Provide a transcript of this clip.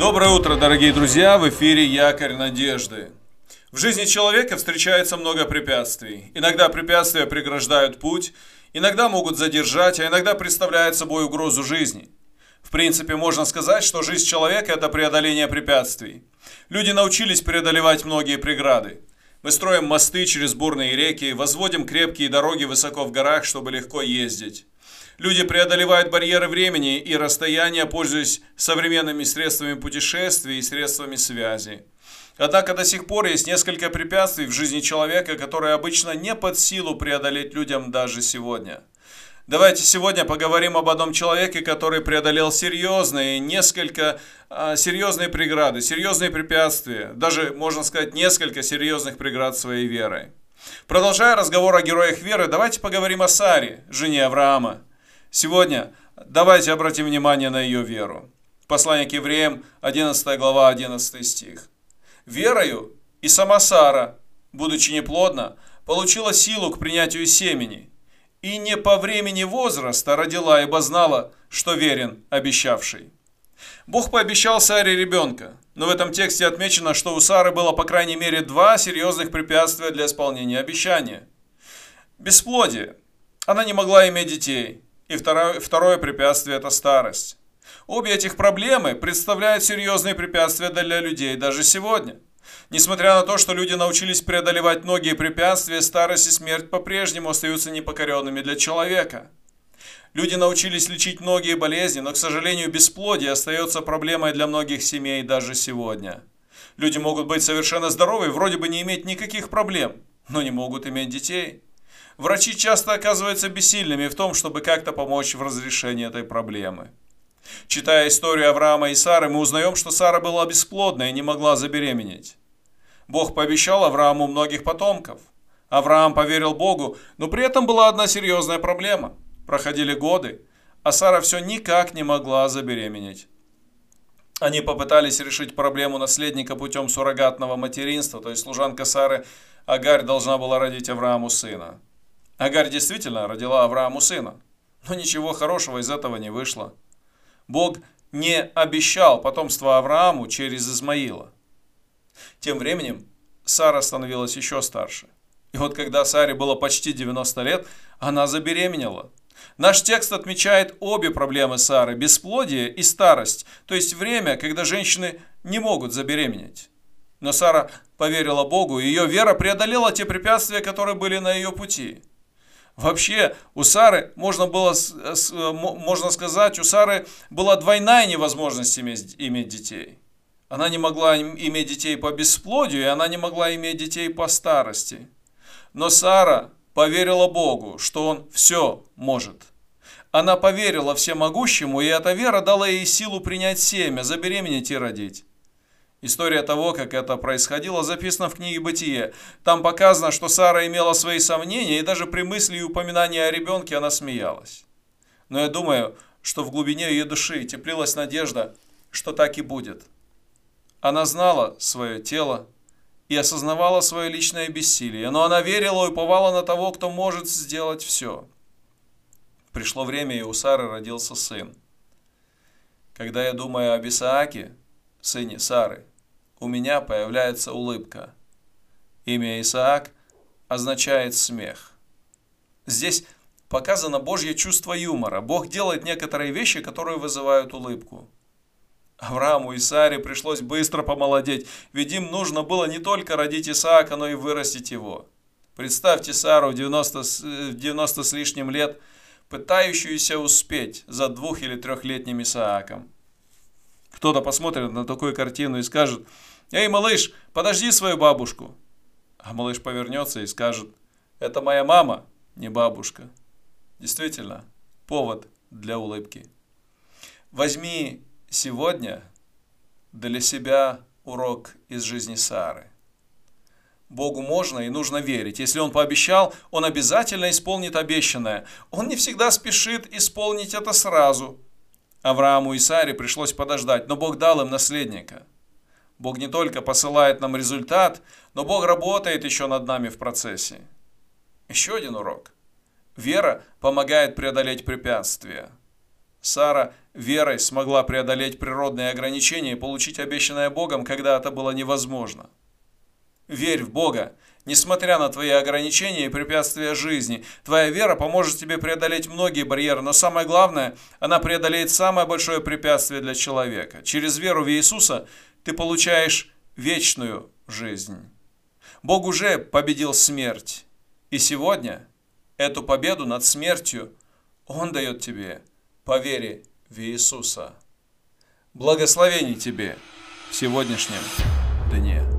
Доброе утро, дорогие друзья! В эфире Якорь Надежды. В жизни человека встречается много препятствий. Иногда препятствия преграждают путь, иногда могут задержать, а иногда представляют собой угрозу жизни. В принципе, можно сказать, что жизнь человека – это преодоление препятствий. Люди научились преодолевать многие преграды. Мы строим мосты через бурные реки, возводим крепкие дороги высоко в горах, чтобы легко ездить. Люди преодолевают барьеры времени и расстояния, пользуясь современными средствами путешествий и средствами связи. Однако до сих пор есть несколько препятствий в жизни человека, которые обычно не под силу преодолеть людям даже сегодня. Давайте сегодня поговорим об одном человеке, который преодолел серьезные, несколько а, серьезные преграды, серьезные препятствия, даже, можно сказать, несколько серьезных преград своей верой. Продолжая разговор о героях веры, давайте поговорим о Саре, жене Авраама. Сегодня давайте обратим внимание на ее веру. Послание к евреям, 11 глава, 11 стих. «Верою и сама Сара, будучи неплодна, получила силу к принятию семени, и не по времени возраста родила, ибо знала, что верен обещавший». Бог пообещал Саре ребенка, но в этом тексте отмечено, что у Сары было по крайней мере два серьезных препятствия для исполнения обещания. Бесплодие. Она не могла иметь детей – и второе, второе препятствие – это старость. Обе этих проблемы представляют серьезные препятствия для людей даже сегодня. Несмотря на то, что люди научились преодолевать многие препятствия, старость и смерть по-прежнему остаются непокоренными для человека. Люди научились лечить многие болезни, но, к сожалению, бесплодие остается проблемой для многих семей даже сегодня. Люди могут быть совершенно здоровы, вроде бы не иметь никаких проблем, но не могут иметь детей. Врачи часто оказываются бессильными в том, чтобы как-то помочь в разрешении этой проблемы. Читая историю Авраама и Сары, мы узнаем, что Сара была бесплодна и не могла забеременеть. Бог пообещал Аврааму многих потомков. Авраам поверил Богу, но при этом была одна серьезная проблема. Проходили годы, а Сара все никак не могла забеременеть. Они попытались решить проблему наследника путем суррогатного материнства, то есть служанка Сары Агарь должна была родить Аврааму сына. Агарь действительно родила Аврааму сына, но ничего хорошего из этого не вышло. Бог не обещал потомство Аврааму через Измаила. Тем временем Сара становилась еще старше. И вот когда Саре было почти 90 лет, она забеременела. Наш текст отмечает обе проблемы Сары – бесплодие и старость, то есть время, когда женщины не могут забеременеть. Но Сара поверила Богу, и ее вера преодолела те препятствия, которые были на ее пути. Вообще, у Сары, можно было, можно сказать, у Сары была двойная невозможность иметь, иметь детей. Она не могла иметь детей по бесплодию, и она не могла иметь детей по старости. Но Сара поверила Богу, что Он все может. Она поверила всемогущему, и эта вера дала ей силу принять семя, забеременеть и родить. История того, как это происходило, записана в книге «Бытие». Там показано, что Сара имела свои сомнения, и даже при мысли и упоминании о ребенке она смеялась. Но я думаю, что в глубине ее души теплилась надежда, что так и будет. Она знала свое тело и осознавала свое личное бессилие, но она верила и уповала на того, кто может сделать все. Пришло время, и у Сары родился сын. Когда я думаю об Исааке, сыне Сары, у меня появляется улыбка. Имя Исаак означает смех. Здесь показано Божье чувство юмора. Бог делает некоторые вещи, которые вызывают улыбку. Аврааму и Саре пришлось быстро помолодеть, ведь им нужно было не только родить Исаака, но и вырастить его. Представьте Сару в 90, 90 с лишним лет, пытающуюся успеть за двух- или трехлетним Исааком. Кто-то посмотрит на такую картину и скажет, «Эй, малыш, подожди свою бабушку!» А малыш повернется и скажет, «Это моя мама, не бабушка». Действительно, повод для улыбки. Возьми сегодня для себя урок из жизни Сары. Богу можно и нужно верить. Если Он пообещал, Он обязательно исполнит обещанное. Он не всегда спешит исполнить это сразу – Аврааму и Саре пришлось подождать, но Бог дал им наследника. Бог не только посылает нам результат, но Бог работает еще над нами в процессе. Еще один урок. Вера помогает преодолеть препятствия. Сара верой смогла преодолеть природные ограничения и получить обещанное Богом, когда это было невозможно. Верь в Бога, несмотря на твои ограничения и препятствия жизни. Твоя вера поможет тебе преодолеть многие барьеры, но самое главное, она преодолеет самое большое препятствие для человека. Через веру в Иисуса ты получаешь вечную жизнь. Бог уже победил смерть. И сегодня эту победу над смертью Он дает тебе по вере в Иисуса. Благословений тебе в сегодняшнем дне.